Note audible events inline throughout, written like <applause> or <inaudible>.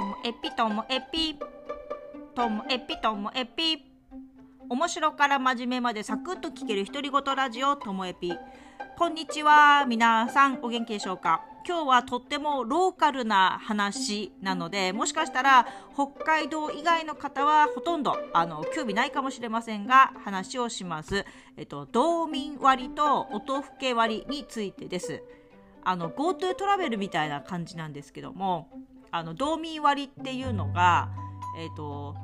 ともエピともエピともエピともエピ。面白から真面目までサクッと聞ける独り言ラジオともエピ。こんにちは皆さんお元気でしょうか？今日はとってもローカルな話なのでもしかしたら北海道以外の方はほとんどあの興味ないかもしれませんが話をします、えっと、道民割と音更割についてです。あの GoTo トラベルみたいな感じなんですけどもあの道民割っていうのが、えーと、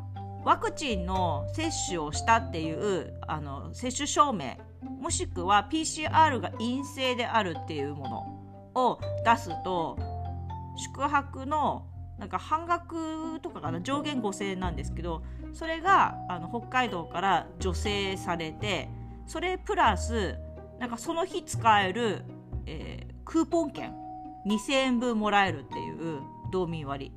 ワクチンの接種をしたっていうあの接種証明もしくは PCR が陰性であるっていうものを出すと宿泊のなんか半額とかかな上限5000円なんですけどそれがあの北海道から助成されてそれプラスなんかその日使える、えー、クーポン券2000円分もらえるっていう道民割。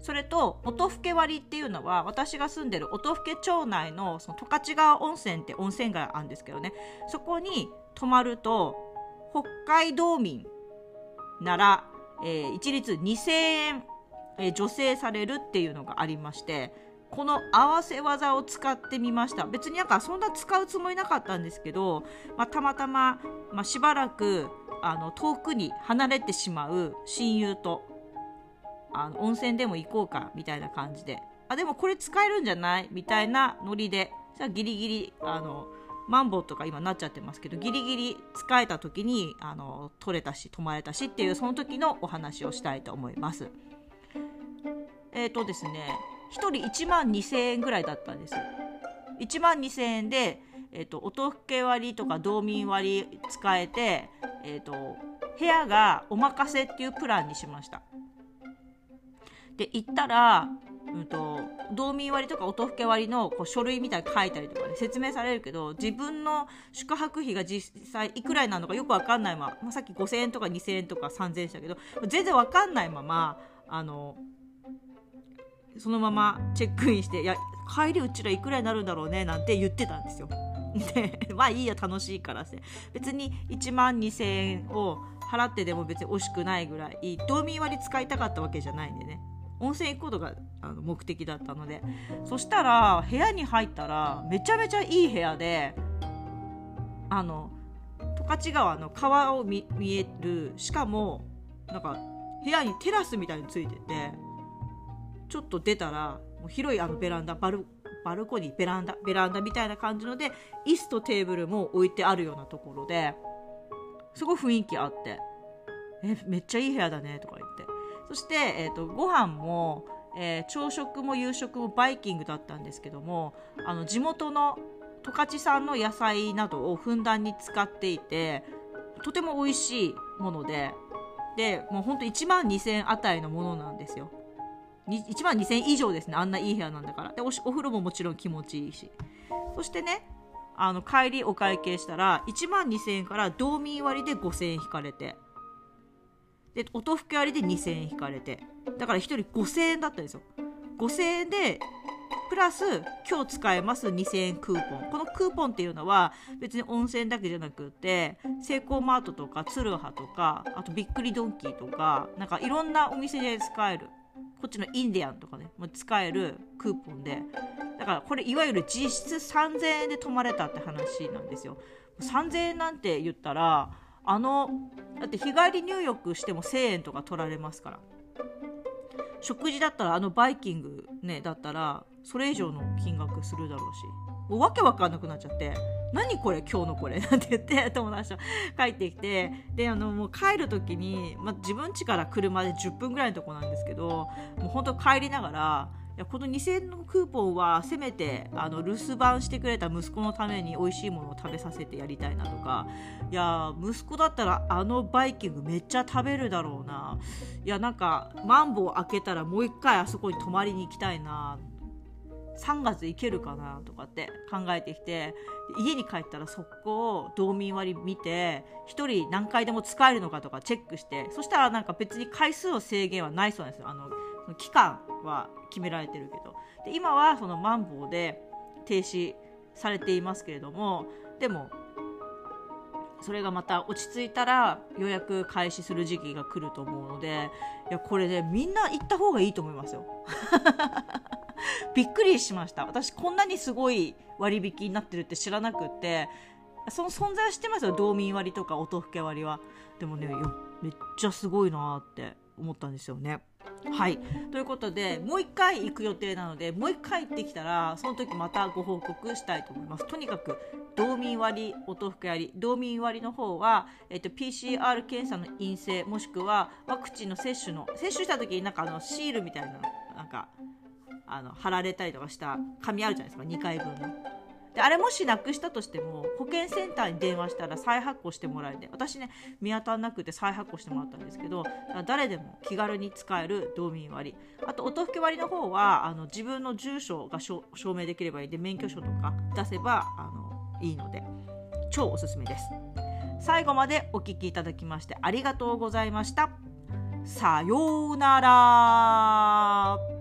それと音更割っていうのは私が住んでる音更町内のその十勝川温泉って温泉街あるんですけどね。そこに泊まると北海道民なら、えー、一律2000円、えー、助成されるっていうのがありましてこの合わせ技を使ってみました。別になんかそんな使うつもりなかったんですけど、まあ、たまたま、まあ、しばらくあの遠くに離れてしまう親友とあの温泉でも行こうかみたいな感じであでもこれ使えるんじゃない？みたいなノリでじゃあギリギリあのマンボウとか今なっちゃってますけどギリギリ使えた時にあの取れたし泊まれたしっていうその時のお話をしたいと思います。えっ、ー、とですね1人1万2000円ぐらいだったんです。1万2000円で、えーと、音更割とか道民割使えてえーと、部屋がお任せっていうプランにしました。で行ったら、うんと、道民割とか音更割のこう書類みたいに書いたりとかで説明されるけど自分の宿泊費が実際いくらになるのかよく分かんないまま、まあ、さっき5000円とか2000円とか3000円したけど全然分かんないままあのそのままチェックインして「いや帰りうちらいくらになるんだろうね」なんて言ってたんですよ。<laughs> でまあいいや楽しいからって別に1万2000円を払ってでも別に惜しくないぐらい道民割使いたかったわけじゃないんでね温泉行くことがあの目的だったので。そしたら部屋に入ったらめちゃめちゃいい部屋であの十勝川の川を見えるしかもなんか部屋にテラスみたいについててちょっと出たらもう広いあのベランダバルバルコニーベランダベランダみたいな感じので椅子とテーブルも置いてあるようなところですごい雰囲気あってえめっちゃいい部屋だねとか言って。そして、えーと、ご飯も、えー、朝食も夕食もバイキングだったんですけどもあの地元の十勝産の野菜などをふんだんに使っていてとても美味しいものででもうほんと1万2000円あたりのものなんですよ。1万2000円以上ですねあんないい部屋なんだから。でおお風呂ももちろん気持ちいいし。そしてねあの帰りお会計したら1万2000円から道民割で5000円引かれて。で音吹き割で2000円引かれて。だから1人5000円だったんですよ。5000円でプラス今日使えます2000円クーポン。このクーポンっていうのは別に温泉だけじゃなくてセイコーマートとかツルハとかあとびっくりドンキーとかなんかいろんなお店で使える。こっちのインディアンとかねも使えるクーポンで。だからこれいわゆる実質3000円で泊まれたって話なんですよ。3000円なんて言ったらあのだって日帰り入浴しても1000円とか取られますから。食事だったらあのバイキングねだったらそれ以上の金額するだろうし。もうわけわかんなくなっちゃって何これ今日のこれ <laughs> なんて言って友達と帰ってきて。であのもう帰る時に、まあ、自分家から車で10分ぐらいのとこなんですけどもう本当帰りながらこの2000円のクーポンはせめてあの留守番してくれた息子のために美味しいものを食べさせてやりたいなとかいや息子だったらあのバイキングめっちゃ食べるだろうな。いやなんかマンボウ開けたらもう一回あそこに泊まりに行きたいな。3月行けるかなとかって考えてきて家に帰ったら速攻道民割見て1人何回でも使えるのかとかチェックしてそしたらなんか別に回数の制限はないそうなんですよ。あの期間は決められてるけど。で今はそのマンボウで停止されていますけれどもでもそれがまた落ち着いたら予約開始する時期が来ると思うのでいやこれねみんな行った方がいいと思いますよ。<laughs> びっくりしました。私こんなにすごい割引になってるって知らなくってその存在は知ってますよ。道民割とか音更割は。でもねめっちゃすごいなって思ったんですよね。はい。ということでもう1回行く予定なのでもう1回行ってきたらその時またご報告したいと思います。とにかく道民割音吹割。道民割の方は、えっと、PCR 検査の陰性もしくはワクチンの接種の接種した時になんかあのシールみたいななんかあの貼られたりとかした紙あるじゃないですか2回分の。であれもしなくしたとしても保健センターに電話したら再発行してもらえて私ね見当たらなくて再発行してもらったんですけど誰でも気軽に使える道民割。あと音吹割の方はあの自分の住所が証明できればいいんで免許証とか出せばあのいいので超おすすめです。最後までお聴きいただきましてありがとうございました。さようなら。